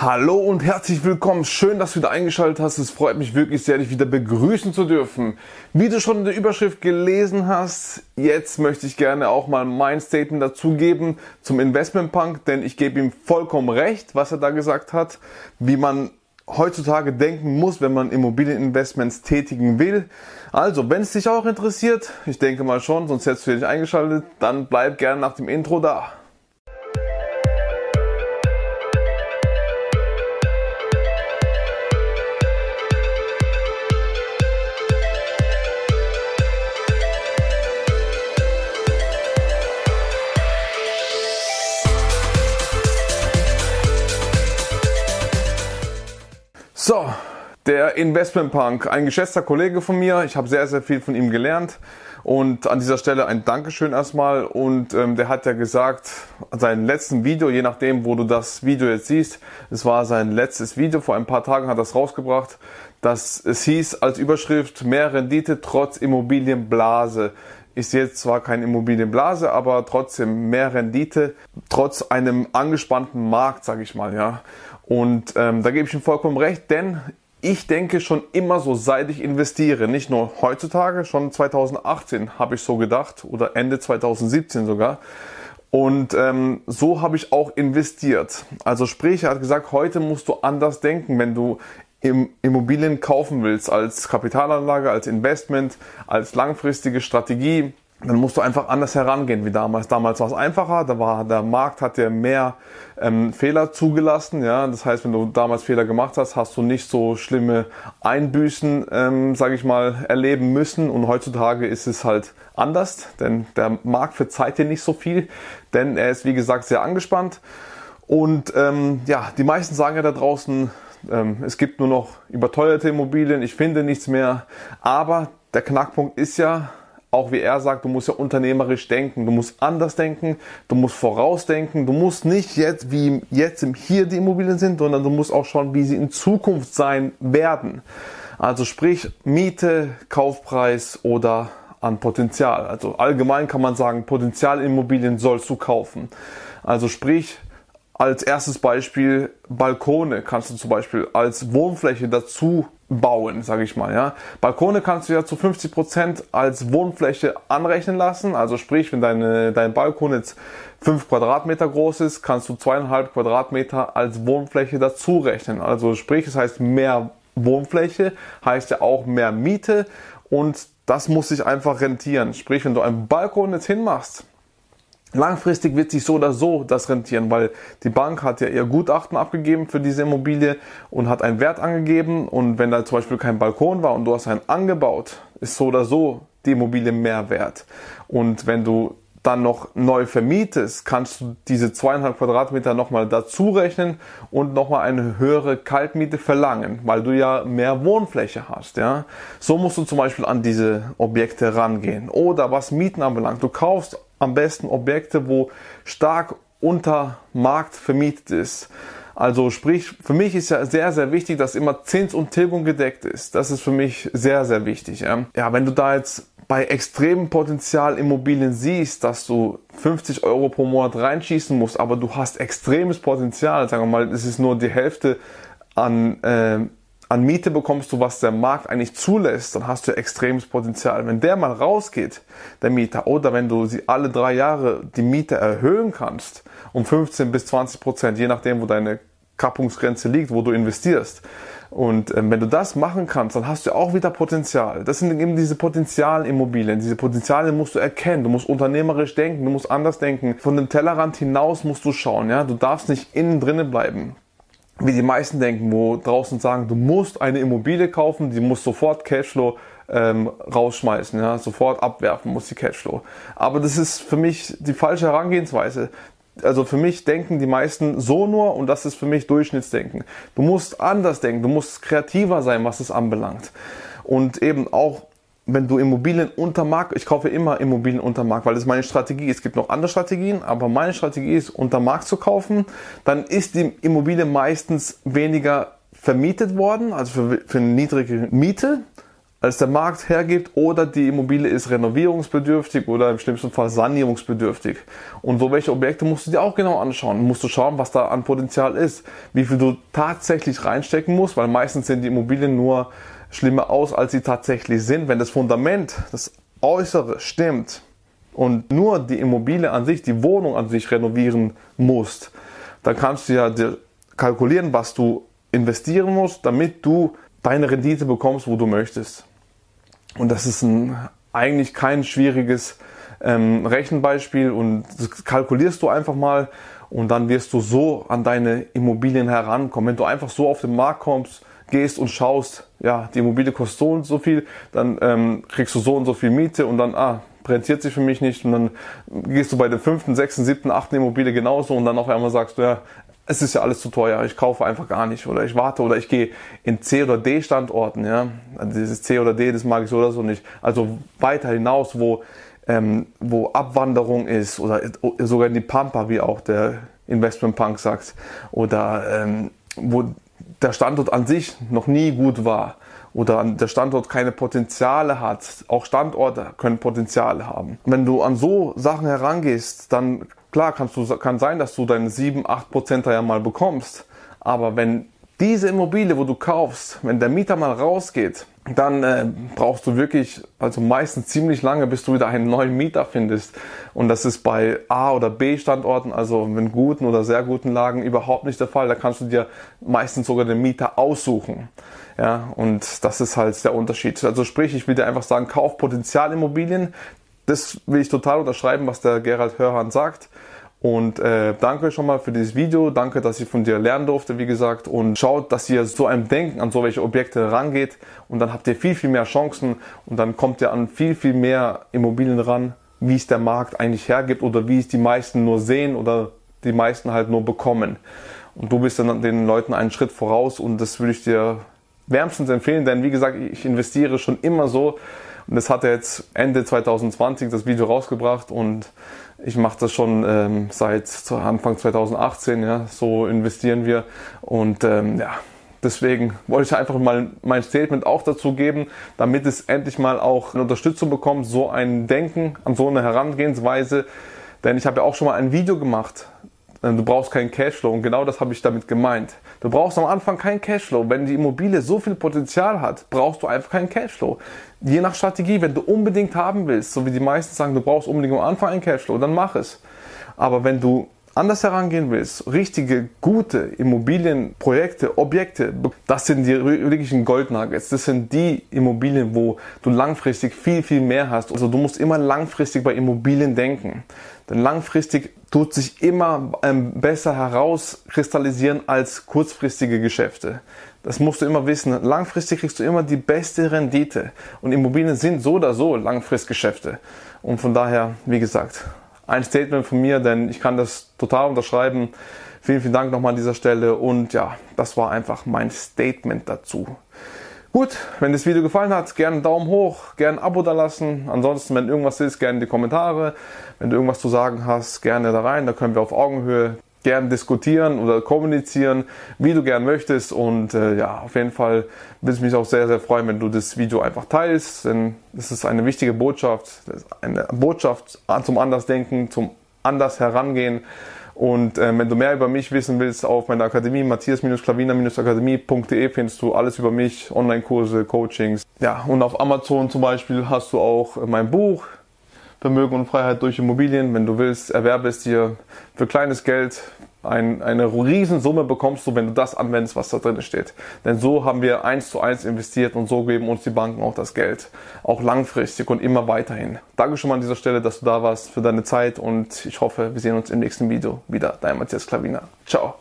Hallo und herzlich willkommen. Schön, dass du wieder eingeschaltet hast. Es freut mich wirklich sehr, dich wieder begrüßen zu dürfen. Wie du schon in der Überschrift gelesen hast, jetzt möchte ich gerne auch mal mein Statement dazugeben zum Investment Punk, denn ich gebe ihm vollkommen recht, was er da gesagt hat, wie man heutzutage denken muss, wenn man Immobilieninvestments tätigen will. Also, wenn es dich auch interessiert, ich denke mal schon, sonst hättest du dich eingeschaltet, dann bleib gerne nach dem Intro da. Der Investment Punk, ein geschätzter Kollege von mir. Ich habe sehr, sehr viel von ihm gelernt. Und an dieser Stelle ein Dankeschön erstmal. Und ähm, der hat ja gesagt, sein letzten Video, je nachdem, wo du das Video jetzt siehst, es war sein letztes Video, vor ein paar Tagen hat er es rausgebracht, dass es hieß als Überschrift mehr Rendite trotz Immobilienblase. Ist jetzt zwar keine Immobilienblase, aber trotzdem mehr Rendite trotz einem angespannten Markt, sage ich mal, ja. Und ähm, da gebe ich ihm vollkommen recht, denn ich denke schon immer so, seit ich investiere, nicht nur heutzutage, schon 2018 habe ich so gedacht oder Ende 2017 sogar. Und ähm, so habe ich auch investiert. Also sprich, er hat gesagt, heute musst du anders denken, wenn du Immobilien kaufen willst, als Kapitalanlage, als Investment, als langfristige Strategie dann musst du einfach anders herangehen wie damals. Damals war es einfacher, da war der Markt hat dir mehr ähm, Fehler zugelassen. Ja, das heißt, wenn du damals Fehler gemacht hast, hast du nicht so schlimme Einbüßen, ähm, sage ich mal, erleben müssen. Und heutzutage ist es halt anders, denn der Markt verzeiht dir nicht so viel, denn er ist wie gesagt sehr angespannt. Und ähm, ja, die meisten sagen ja da draußen, ähm, es gibt nur noch überteuerte Immobilien, ich finde nichts mehr. Aber der Knackpunkt ist ja, auch wie er sagt, du musst ja unternehmerisch denken, du musst anders denken, du musst vorausdenken, du musst nicht jetzt wie jetzt im Hier die Immobilien sind, sondern du musst auch schauen, wie sie in Zukunft sein werden. Also sprich Miete, Kaufpreis oder an Potenzial. Also allgemein kann man sagen, Potenzialimmobilien sollst du kaufen. Also sprich, als erstes Beispiel Balkone kannst du zum Beispiel als Wohnfläche dazu bauen, sage ich mal. Ja. Balkone kannst du ja zu 50 Prozent als Wohnfläche anrechnen lassen. Also sprich, wenn deine, dein Balkon jetzt 5 Quadratmeter groß ist, kannst du zweieinhalb Quadratmeter als Wohnfläche dazu rechnen. Also sprich, es das heißt mehr Wohnfläche, heißt ja auch mehr Miete und das muss sich einfach rentieren. Sprich, wenn du einen Balkon jetzt hinmachst, Langfristig wird sich so oder so das rentieren, weil die Bank hat ja ihr Gutachten abgegeben für diese Immobilie und hat einen Wert angegeben. Und wenn da zum Beispiel kein Balkon war und du hast einen angebaut, ist so oder so die Immobilie mehr wert. Und wenn du dann noch neu vermietest, kannst du diese zweieinhalb Quadratmeter nochmal dazu rechnen und nochmal eine höhere Kaltmiete verlangen, weil du ja mehr Wohnfläche hast. Ja? So musst du zum Beispiel an diese Objekte rangehen. Oder was Mieten anbelangt, du kaufst am besten Objekte, wo stark unter Markt vermietet ist. Also sprich, für mich ist ja sehr, sehr wichtig, dass immer Zins und Tilgung gedeckt ist. Das ist für mich sehr, sehr wichtig. Ja, ja wenn du da jetzt bei extremem Potenzial Immobilien siehst, dass du 50 Euro pro Monat reinschießen musst, aber du hast extremes Potenzial, sagen wir mal, es ist nur die Hälfte an äh, an Miete bekommst du, was der Markt eigentlich zulässt, dann hast du extremes Potenzial. Wenn der mal rausgeht, der Mieter, oder wenn du sie alle drei Jahre die Miete erhöhen kannst, um 15 bis 20 Prozent, je nachdem, wo deine Kappungsgrenze liegt, wo du investierst. Und ähm, wenn du das machen kannst, dann hast du auch wieder Potenzial. Das sind eben diese Potenzialimmobilien. Diese Potenziale musst du erkennen. Du musst unternehmerisch denken, du musst anders denken. Von dem Tellerrand hinaus musst du schauen. Ja, du darfst nicht innen drinnen bleiben wie die meisten denken, wo draußen sagen, du musst eine Immobilie kaufen, die muss sofort Cashflow ähm, rausschmeißen, ja, sofort abwerfen muss die Cashflow. Aber das ist für mich die falsche Herangehensweise. Also für mich denken die meisten so nur und das ist für mich Durchschnittsdenken. Du musst anders denken, du musst kreativer sein, was es anbelangt. Und eben auch wenn du Immobilien unter Markt, ich kaufe immer Immobilien unter Markt, weil das ist meine Strategie. Es gibt noch andere Strategien, aber meine Strategie ist, unter Markt zu kaufen. Dann ist die Immobilie meistens weniger vermietet worden, also für, für eine niedrige Miete. als der Markt hergibt oder die Immobilie ist renovierungsbedürftig oder im schlimmsten Fall sanierungsbedürftig. Und so welche Objekte musst du dir auch genau anschauen. Musst du schauen, was da an Potenzial ist, wie viel du tatsächlich reinstecken musst, weil meistens sehen die Immobilien nur schlimmer aus, als sie tatsächlich sind. Wenn das Fundament, das Äußere stimmt und nur die Immobilie an sich, die Wohnung an sich renovieren musst, dann kannst du ja kalkulieren, was du investieren musst, damit du deine Rendite bekommst, wo du möchtest. Und das ist ein, eigentlich kein schwieriges ähm, Rechenbeispiel und das kalkulierst du einfach mal und dann wirst du so an deine Immobilien herankommen. Wenn du einfach so auf den Markt kommst, gehst und schaust, ja, die Immobilie kostet so und so viel, dann ähm, kriegst du so und so viel Miete und dann, ah, rentiert sich für mich nicht und dann gehst du bei der fünften, sechsten, siebten, achten Immobilie genauso und dann auf einmal sagst du, ja, es ist ja alles zu teuer, ich kaufe einfach gar nicht oder ich warte oder ich gehe in C oder D Standorten, ja. Also dieses C oder D, das mag ich so oder so nicht. Also weiter hinaus, wo, ähm, wo Abwanderung ist oder sogar in die Pampa, wie auch der Investment Punk sagt, oder ähm, wo der Standort an sich noch nie gut war oder der Standort keine Potenziale hat. Auch Standorte können Potenziale haben. Wenn du an so Sachen herangehst, dann Klar, kannst du, kann sein, dass du deine 7, 8 Prozent ja mal bekommst. Aber wenn diese Immobilie, wo du kaufst, wenn der Mieter mal rausgeht, dann äh, brauchst du wirklich, also meistens ziemlich lange, bis du wieder einen neuen Mieter findest. Und das ist bei A- oder B-Standorten, also in guten oder sehr guten Lagen, überhaupt nicht der Fall. Da kannst du dir meistens sogar den Mieter aussuchen. Ja, und das ist halt der Unterschied. Also sprich, ich will dir einfach sagen, kauf Potenzialimmobilien, das will ich total unterschreiben, was der Gerald Hörhan sagt. Und äh, danke schon mal für dieses Video. Danke, dass ich von dir lernen durfte, wie gesagt. Und schaut, dass ihr so einem Denken an so welche Objekte rangeht. Und dann habt ihr viel, viel mehr Chancen. Und dann kommt ihr an viel, viel mehr Immobilien ran, wie es der Markt eigentlich hergibt oder wie es die meisten nur sehen oder die meisten halt nur bekommen. Und du bist dann den Leuten einen Schritt voraus. Und das würde ich dir wärmstens empfehlen, denn wie gesagt, ich investiere schon immer so und das hat er jetzt Ende 2020 das Video rausgebracht und ich mache das schon ähm, seit Anfang 2018. Ja, so investieren wir und ähm, ja. Deswegen wollte ich einfach mal mein Statement auch dazu geben, damit es endlich mal auch eine Unterstützung bekommt, so ein Denken an so eine Herangehensweise. Denn ich habe ja auch schon mal ein Video gemacht äh, du brauchst keinen Cashflow und genau das habe ich damit gemeint. Du brauchst am Anfang keinen Cashflow. Wenn die Immobilie so viel Potenzial hat, brauchst du einfach keinen Cashflow. Je nach Strategie, wenn du unbedingt haben willst, so wie die meisten sagen, du brauchst unbedingt am Anfang einen Cashflow, dann mach es. Aber wenn du anders herangehen willst, richtige, gute Immobilienprojekte, Objekte, das sind die wirklichen Goldnuggets. Das sind die Immobilien, wo du langfristig viel, viel mehr hast. Also du musst immer langfristig bei Immobilien denken. Denn langfristig tut sich immer ähm, besser herauskristallisieren als kurzfristige Geschäfte. Das musst du immer wissen. Langfristig kriegst du immer die beste Rendite. Und Immobilien sind so oder so Langfristgeschäfte. Und von daher, wie gesagt, ein Statement von mir, denn ich kann das total unterschreiben. Vielen, vielen Dank nochmal an dieser Stelle. Und ja, das war einfach mein Statement dazu. Gut, wenn das Video gefallen hat, gerne einen Daumen hoch, gerne ein Abo da lassen. Ansonsten, wenn irgendwas ist, gerne in die Kommentare. Wenn du irgendwas zu sagen hast, gerne da rein. Da können wir auf Augenhöhe gern diskutieren oder kommunizieren, wie du gern möchtest. Und äh, ja, auf jeden Fall würde es mich auch sehr, sehr freuen, wenn du das Video einfach teilst, denn es ist eine wichtige Botschaft, eine Botschaft zum Andersdenken, zum anders herangehen. Und äh, wenn du mehr über mich wissen willst, auf meiner Akademie, matthias-klavina-akademie.de findest du alles über mich, Online-Kurse, Coachings. Ja, und auf Amazon zum Beispiel hast du auch mein Buch, Vermögen und Freiheit durch Immobilien. Wenn du willst, erwerbe es dir für kleines Geld. Ein, eine Riesensumme bekommst du, wenn du das anwendest, was da drin steht. Denn so haben wir eins zu eins investiert und so geben uns die Banken auch das Geld. Auch langfristig und immer weiterhin. Danke schon mal an dieser Stelle, dass du da warst für deine Zeit und ich hoffe, wir sehen uns im nächsten Video wieder. Dein Matthias Klavina. Ciao.